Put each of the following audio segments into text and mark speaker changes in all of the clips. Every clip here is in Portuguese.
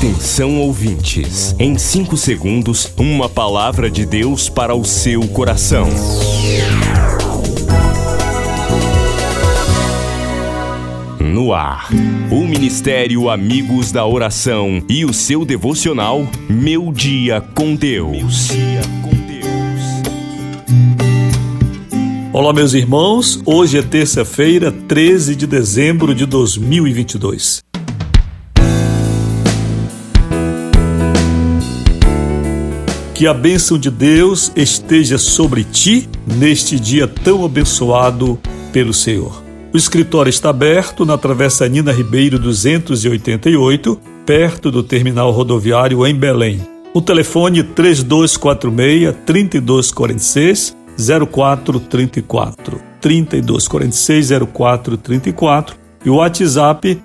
Speaker 1: Atenção ouvintes, em 5 segundos, uma palavra de Deus para o seu coração. No ar, o Ministério Amigos da Oração e o seu devocional Meu Dia com Deus.
Speaker 2: Olá, meus irmãos. Hoje é terça-feira, 13 de dezembro de 2022. Que a bênção de Deus esteja sobre ti neste dia tão abençoado pelo Senhor. O escritório está aberto na Travessa Nina Ribeiro 288, perto do terminal rodoviário em Belém. O telefone 3246 3246 0434 3246 0434 e o WhatsApp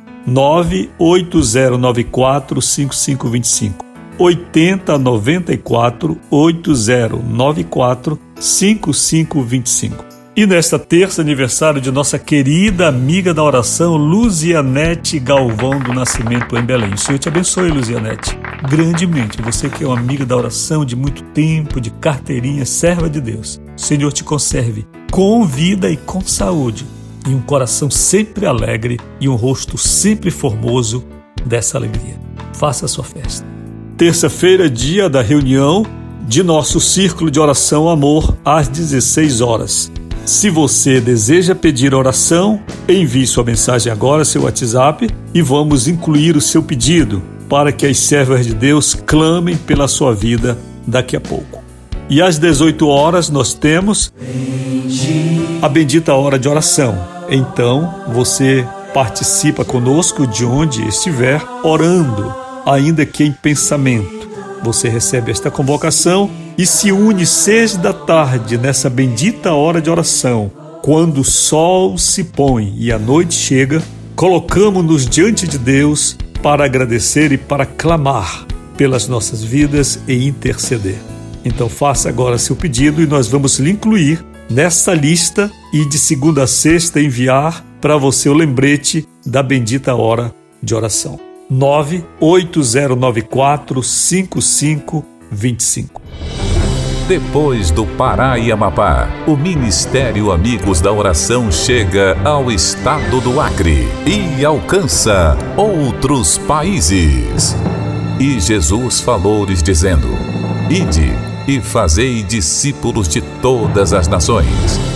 Speaker 2: 98094 5525. 8094 8094 5525. E nesta terça aniversário de nossa querida amiga da oração, Luzianete Galvão do Nascimento em Belém. O Senhor te abençoe, Luzianete, grandemente. Você que é uma amiga da oração de muito tempo, de carteirinha, serva de Deus. O Senhor te conserve com vida e com saúde, e um coração sempre alegre e um rosto sempre formoso dessa alegria. Faça a sua festa. Terça-feira, dia da reunião de nosso círculo de oração Amor, às 16 horas. Se você deseja pedir oração, envie sua mensagem agora, seu WhatsApp, e vamos incluir o seu pedido para que as servas de Deus clamem pela sua vida daqui a pouco. E às 18 horas nós temos a bendita hora de oração. Então você participa conosco de onde estiver orando ainda que em pensamento. Você recebe esta convocação e se une seis da tarde nessa bendita hora de oração. Quando o sol se põe e a noite chega, colocamos-nos diante de Deus para agradecer e para clamar pelas nossas vidas e interceder. Então faça agora seu pedido e nós vamos lhe incluir nessa lista e de segunda a sexta enviar para você o lembrete da bendita hora de oração. 98094 5525.
Speaker 3: Depois do Pará e Amapá, o Ministério Amigos da Oração chega ao estado do Acre e alcança outros países. E Jesus falou-lhes dizendo: Ide e fazei discípulos de todas as nações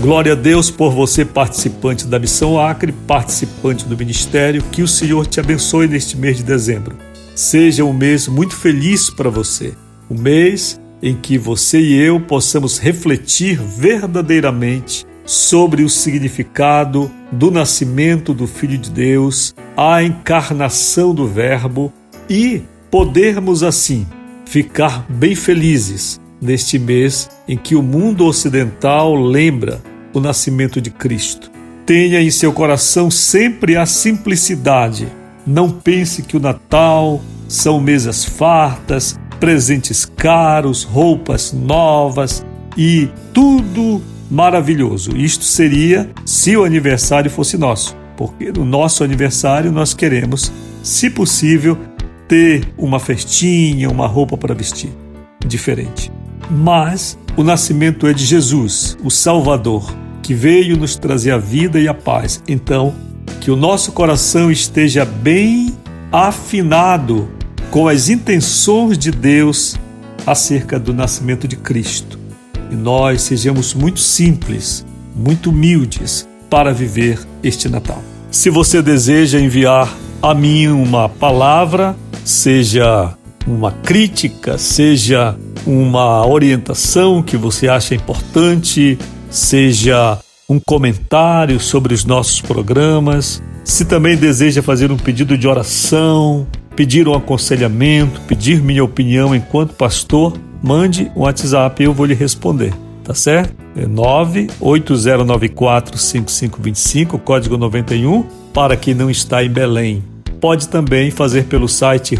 Speaker 2: Glória a Deus por você, participante da Missão Acre, participante do ministério. Que o Senhor te abençoe neste mês de dezembro. Seja um mês muito feliz para você. Um mês em que você e eu possamos refletir verdadeiramente sobre o significado do nascimento do Filho de Deus, a encarnação do Verbo e podermos assim ficar bem felizes neste mês em que o mundo ocidental lembra o nascimento de Cristo. Tenha em seu coração sempre a simplicidade. Não pense que o Natal são mesas fartas, presentes caros, roupas novas e tudo maravilhoso. Isto seria se o aniversário fosse nosso, porque no nosso aniversário nós queremos, se possível, ter uma festinha, uma roupa para vestir diferente. Mas o nascimento é de Jesus, o Salvador, que veio nos trazer a vida e a paz. Então, que o nosso coração esteja bem afinado com as intenções de Deus acerca do nascimento de Cristo. E nós sejamos muito simples, muito humildes para viver este Natal. Se você deseja enviar a mim uma palavra, seja uma crítica, seja uma orientação que você acha importante, seja um comentário sobre os nossos programas, se também deseja fazer um pedido de oração, pedir um aconselhamento, pedir minha opinião enquanto pastor, mande um WhatsApp e eu vou lhe responder, tá certo? É 980945525, código 91, para quem não está em Belém. Pode também fazer pelo site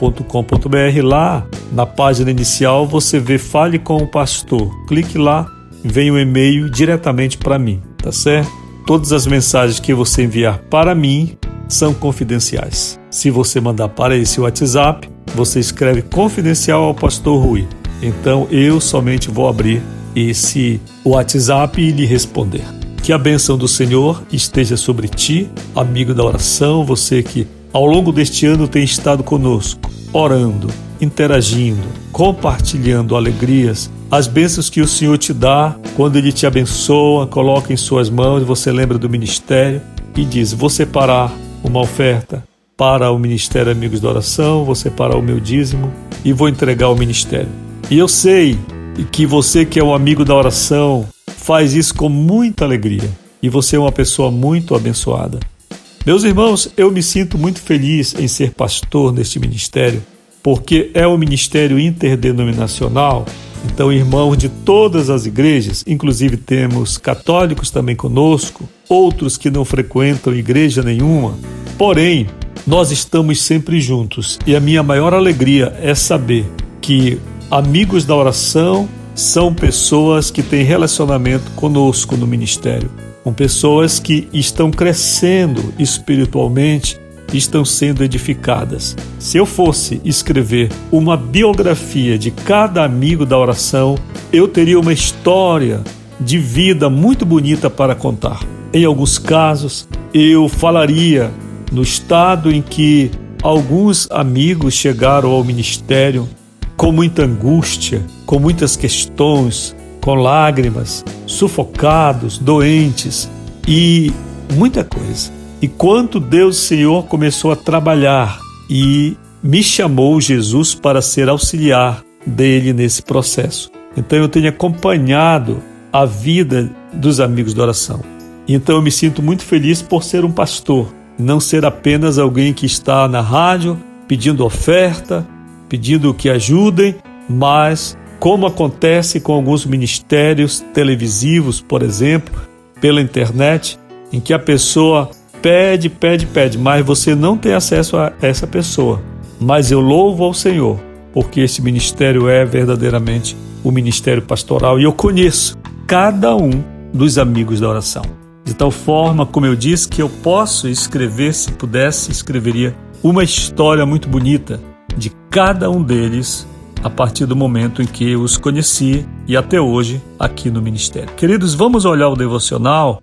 Speaker 2: ruiraiol.com.br. Lá na página inicial você vê Fale com o Pastor. Clique lá, vem o um e-mail diretamente para mim, tá certo? Todas as mensagens que você enviar para mim são confidenciais. Se você mandar para esse WhatsApp, você escreve confidencial ao pastor Rui. Então eu somente vou abrir esse WhatsApp e lhe responder. Que a bênção do Senhor esteja sobre ti, amigo da oração, você que ao longo deste ano tem estado conosco, orando, interagindo, compartilhando alegrias, as bênçãos que o Senhor te dá quando Ele te abençoa, coloca em suas mãos, você lembra do ministério e diz: Vou separar uma oferta para o Ministério Amigos da Oração, vou separar o meu dízimo e vou entregar ao ministério. E eu sei que você que é um amigo da oração faz isso com muita alegria e você é uma pessoa muito abençoada. Meus irmãos, eu me sinto muito feliz em ser pastor neste ministério, porque é um ministério interdenominacional. Então, irmãos de todas as igrejas, inclusive temos católicos também conosco, outros que não frequentam igreja nenhuma. Porém, nós estamos sempre juntos e a minha maior alegria é saber que amigos da oração são pessoas que têm relacionamento conosco no ministério, com pessoas que estão crescendo espiritualmente estão sendo edificadas. Se eu fosse escrever uma biografia de cada amigo da oração, eu teria uma história de vida muito bonita para contar. Em alguns casos, eu falaria no estado em que alguns amigos chegaram ao ministério com muita angústia, com muitas questões, com lágrimas, sufocados, doentes e muita coisa. E quanto Deus Senhor começou a trabalhar e me chamou Jesus para ser auxiliar dele nesse processo. Então eu tenho acompanhado a vida dos amigos da oração. Então eu me sinto muito feliz por ser um pastor, não ser apenas alguém que está na rádio pedindo oferta, pedindo que ajudem, mas como acontece com alguns ministérios televisivos, por exemplo, pela internet, em que a pessoa pede, pede, pede, mas você não tem acesso a essa pessoa. Mas eu louvo ao Senhor, porque esse ministério é verdadeiramente o ministério pastoral e eu conheço cada um dos amigos da oração. De tal forma, como eu disse, que eu posso escrever, se pudesse, escreveria uma história muito bonita de cada um deles a partir do momento em que os conheci e até hoje aqui no ministério. Queridos, vamos olhar o devocional.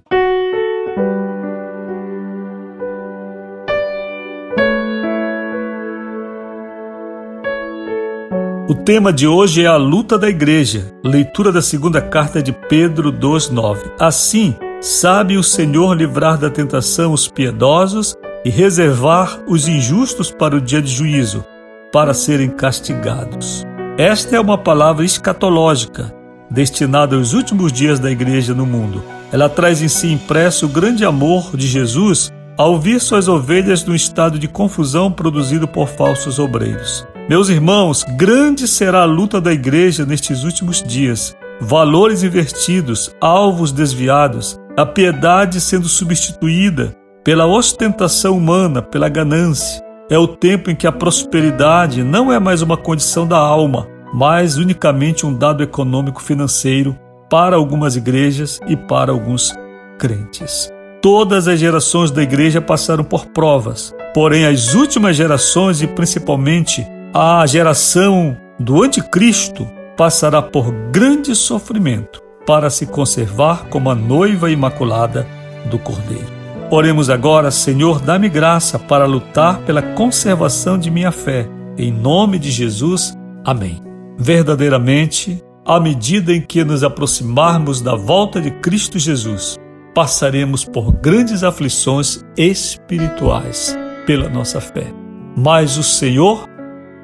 Speaker 2: O tema de hoje é a luta da igreja. Leitura da segunda carta de Pedro 2:9. Assim, Sabe o Senhor livrar da tentação os piedosos e reservar os injustos para o dia de juízo, para serem castigados. Esta é uma palavra escatológica, destinada aos últimos dias da igreja no mundo. Ela traz em si impresso o grande amor de Jesus ao vir suas ovelhas num estado de confusão produzido por falsos obreiros. Meus irmãos, grande será a luta da igreja nestes últimos dias. Valores invertidos, alvos desviados, a piedade sendo substituída pela ostentação humana, pela ganância. É o tempo em que a prosperidade não é mais uma condição da alma, mas unicamente um dado econômico financeiro para algumas igrejas e para alguns crentes. Todas as gerações da igreja passaram por provas, porém as últimas gerações e principalmente a geração do anticristo passará por grande sofrimento para se conservar como a noiva imaculada do Cordeiro. Oremos agora, Senhor, dá-me graça para lutar pela conservação de minha fé. Em nome de Jesus. Amém. Verdadeiramente, à medida em que nos aproximarmos da volta de Cristo Jesus, passaremos por grandes aflições espirituais pela nossa fé. Mas o Senhor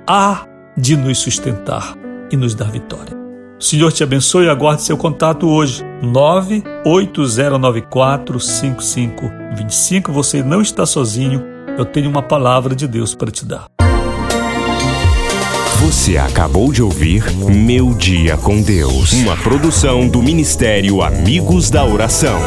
Speaker 2: há de nos sustentar e nos dar vitória. O Senhor te abençoe e aguarde seu contato hoje. 980945525. Você não está sozinho. Eu tenho uma palavra de Deus para te dar.
Speaker 1: Você acabou de ouvir Meu Dia com Deus, uma produção do Ministério Amigos da Oração.